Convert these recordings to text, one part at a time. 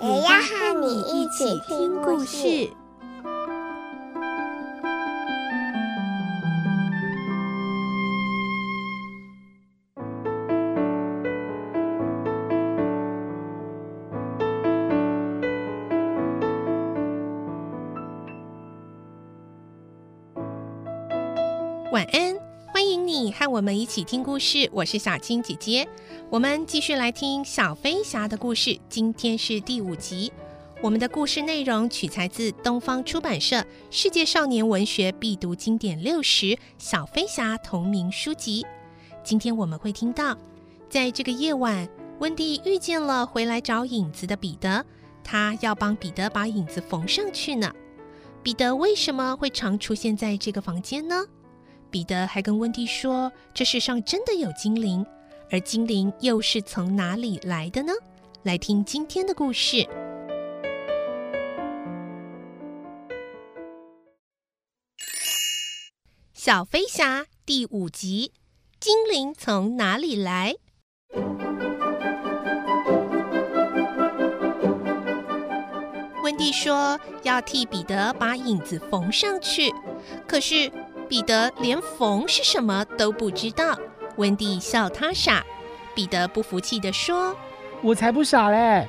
也要和你一起听故事。晚安，你和我们一起听故事。我是小青姐姐，我们继续来听小飞侠的故事。今天是第五集，我们的故事内容取材自东方出版社《世界少年文学必读经典六十》小飞侠同名书籍。今天我们会听到，在这个夜晚，温蒂遇见了回来找影子的彼得，他要帮彼得把影子缝上去呢。彼得为什么会常出现在这个房间呢？彼得还跟温蒂说：“这世上真的有精灵，而精灵又是从哪里来的呢？”来听今天的故事，《小飞侠》第五集：精灵从哪里来？温蒂说要替彼得把影子缝上去，可是。彼得连缝是什么都不知道，温蒂笑他傻。彼得不服气地说：“我才不傻嘞！”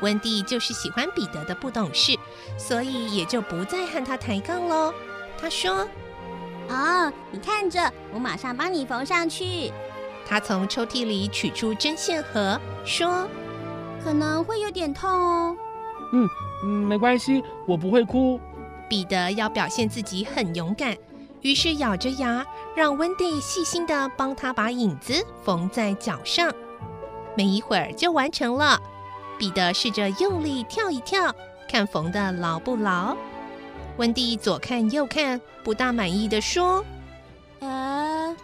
温蒂就是喜欢彼得的不懂事，所以也就不再和他抬杠喽。他说：“哦，你看着，我马上帮你缝上去。”他从抽屉里取出针线盒，说：“可能会有点痛哦。”“嗯嗯，没关系，我不会哭。”彼得要表现自己很勇敢。于是咬着牙，让温蒂细心的帮他把影子缝在脚上。没一会儿就完成了。彼得试着用力跳一跳，看缝的牢不牢。温蒂左看右看，不大满意的说：“呃，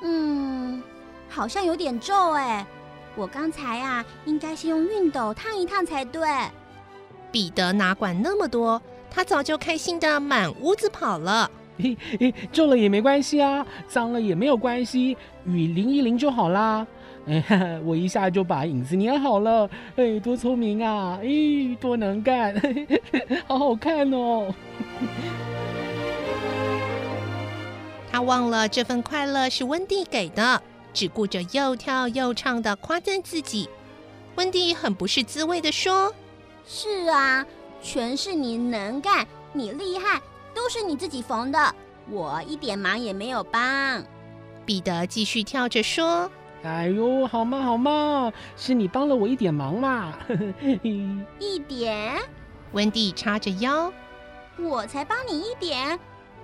嗯，好像有点皱哎。我刚才啊，应该先用熨斗烫一烫才对。”彼得哪管那么多，他早就开心的满屋子跑了。嘿嘿，皱了也没关系啊，脏了也没有关系，雨淋一淋就好啦。哎，我一下就把影子粘好了，哎，多聪明啊！哎，多能干，好好看哦。他忘了这份快乐是温蒂给的，只顾着又跳又唱的夸赞自己。温蒂很不是滋味的说：“是啊，全是你能干，你厉害。”都是你自己缝的，我一点忙也没有帮。彼得继续跳着说：“哎呦，好嘛好嘛，是你帮了我一点忙嘛。”一点？温蒂叉着腰：“我才帮你一点？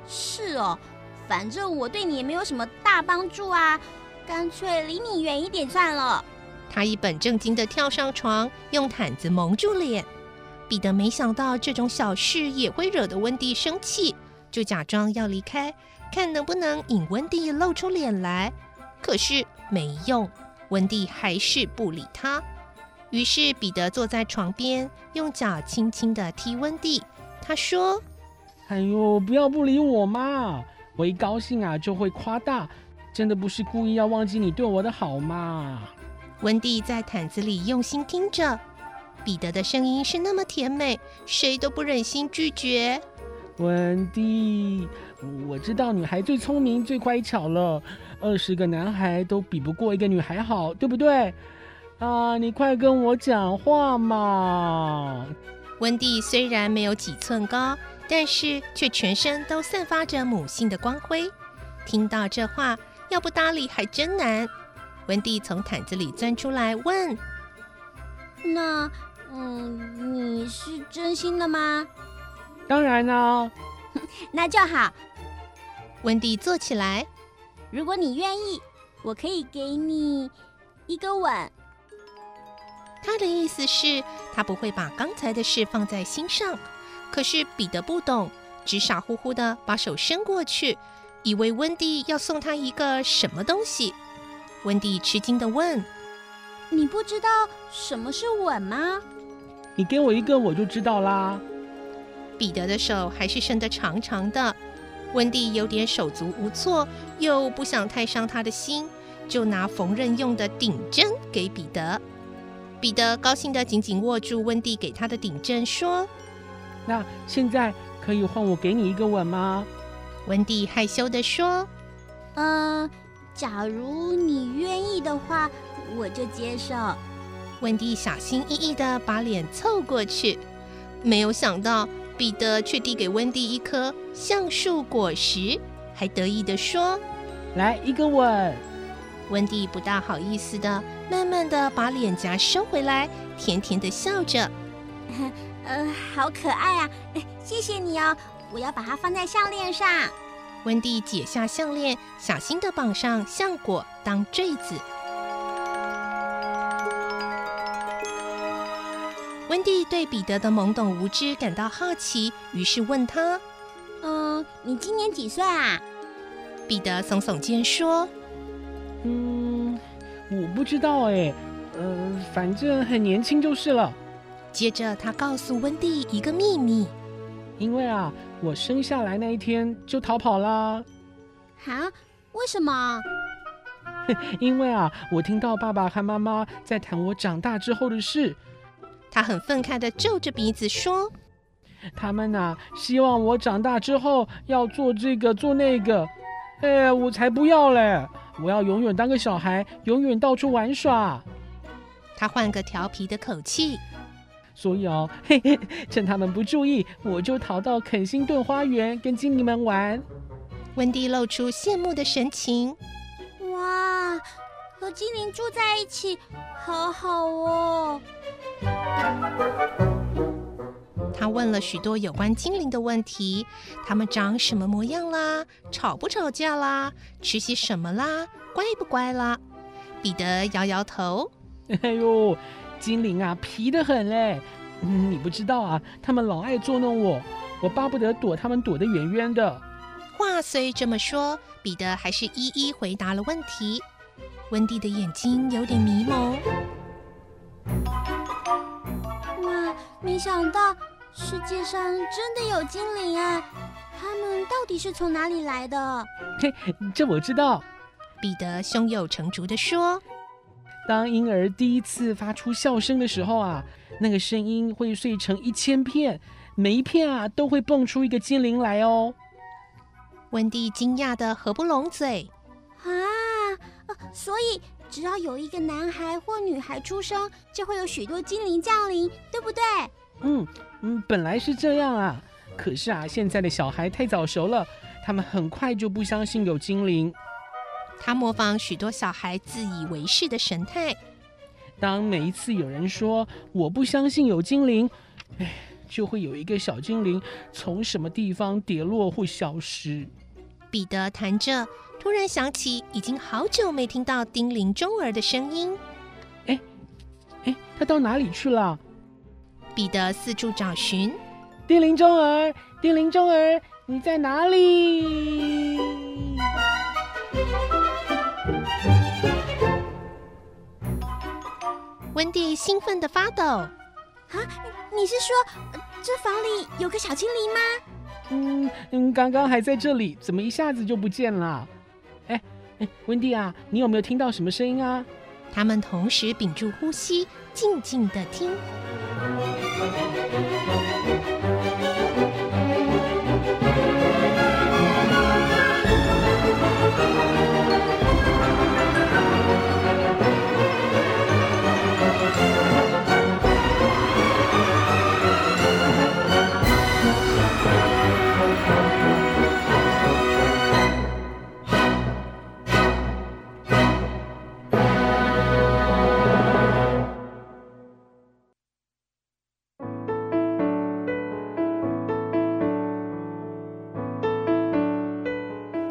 是哦，反正我对你也没有什么大帮助啊，干脆离你远一点算了。”他一本正经地跳上床，用毯子蒙住脸。彼得没想到这种小事也会惹得温蒂生气，就假装要离开，看能不能引温蒂露出脸来。可是没用，温蒂还是不理他。于是彼得坐在床边，用脚轻轻地踢温蒂。他说：“哎呦，不要不理我嘛！我一高兴啊就会夸大，真的不是故意要忘记你对我的好嘛。”温蒂在毯子里用心听着。彼得的声音是那么甜美，谁都不忍心拒绝。温蒂，我知道女孩最聪明、最乖巧了，二十个男孩都比不过一个女孩好，对不对？啊，你快跟我讲话嘛！温蒂虽然没有几寸高，但是却全身都散发着母性的光辉。听到这话，要不搭理还真难。温蒂从毯子里钻出来问：“那？”嗯，你是真心的吗？当然啦，那就好。温蒂坐起来，如果你愿意，我可以给你一个吻。他的意思是，他不会把刚才的事放在心上。可是彼得不懂，只傻乎乎的把手伸过去，以为温蒂要送他一个什么东西。温蒂吃惊地问：“你不知道什么是吻吗？”“你给我一个，我就知道啦。”彼得的手还是伸得长长的。温蒂有点手足无措，又不想太伤他的心，就拿缝纫用的顶针给彼得。彼得高兴地紧紧握住温蒂给他的顶针，说：“那现在可以换我给你一个吻吗？”温蒂害羞地说：“嗯，假如你愿意的话，我就接受。”温蒂小心翼翼地把脸凑过去，没有想到彼得却递给温蒂一颗橡树果实，还得意地说：“来一个吻。”温蒂不大好意思的，慢慢的把脸颊收回来，甜甜的笑着。呃，好可爱啊！谢谢你哦，我要把它放在项链上。温蒂解下项链，小心的绑上橡果当坠子。温蒂对彼得的懵懂无知感到好奇，于是问他：“嗯，你今年几岁啊？”彼得耸耸肩说。嗯，我不知道哎，呃，反正很年轻就是了。接着，他告诉温蒂一个秘密，因为啊，我生下来那一天就逃跑啦。啊？为什么？因为啊，我听到爸爸和妈妈在谈我长大之后的事。他很愤慨地皱着鼻子说：“他们呐，希望我长大之后要做这个做那个，哎，我才不要嘞！”我要永远当个小孩，永远到处玩耍。他换个调皮的口气，所以哦，嘿嘿，趁他们不注意，我就逃到肯辛顿花园跟精灵们玩。温蒂露出羡慕的神情。哇，和精灵住在一起，好好哦。他问了许多有关精灵的问题，他们长什么模样啦？吵不吵架啦？吃些什么啦？乖不乖啦？彼得摇摇头。哎呦，精灵啊，皮得很嘞！嗯，你不知道啊，他们老爱捉弄我，我巴不得躲他们躲得远远的。话虽这么说，彼得还是一一回答了问题。温蒂的眼睛有点迷蒙。想到。世界上真的有精灵啊！他们到底是从哪里来的？嘿，这我知道。彼得胸有成竹地说：“当婴儿第一次发出笑声的时候啊，那个声音会碎成一千片，每一片啊都会蹦出一个精灵来哦。”温蒂惊讶的合不拢嘴。啊，所以只要有一个男孩或女孩出生，就会有许多精灵降临，对不对？嗯。嗯，本来是这样啊，可是啊，现在的小孩太早熟了，他们很快就不相信有精灵。他模仿许多小孩自以为是的神态。当每一次有人说我不相信有精灵，哎，就会有一个小精灵从什么地方跌落或消失。彼得谈着，突然想起已经好久没听到叮铃钟儿的声音。哎，哎，他到哪里去了？彼得四处找寻，叮铃钟儿，叮铃钟儿，你在哪里？温蒂兴奋的发抖。啊，你是说这房里有个小精灵吗？嗯嗯，刚刚还在这里，怎么一下子就不见了？哎哎，温蒂啊，你有没有听到什么声音啊？他们同时屏住呼吸，静静的听。Thank you.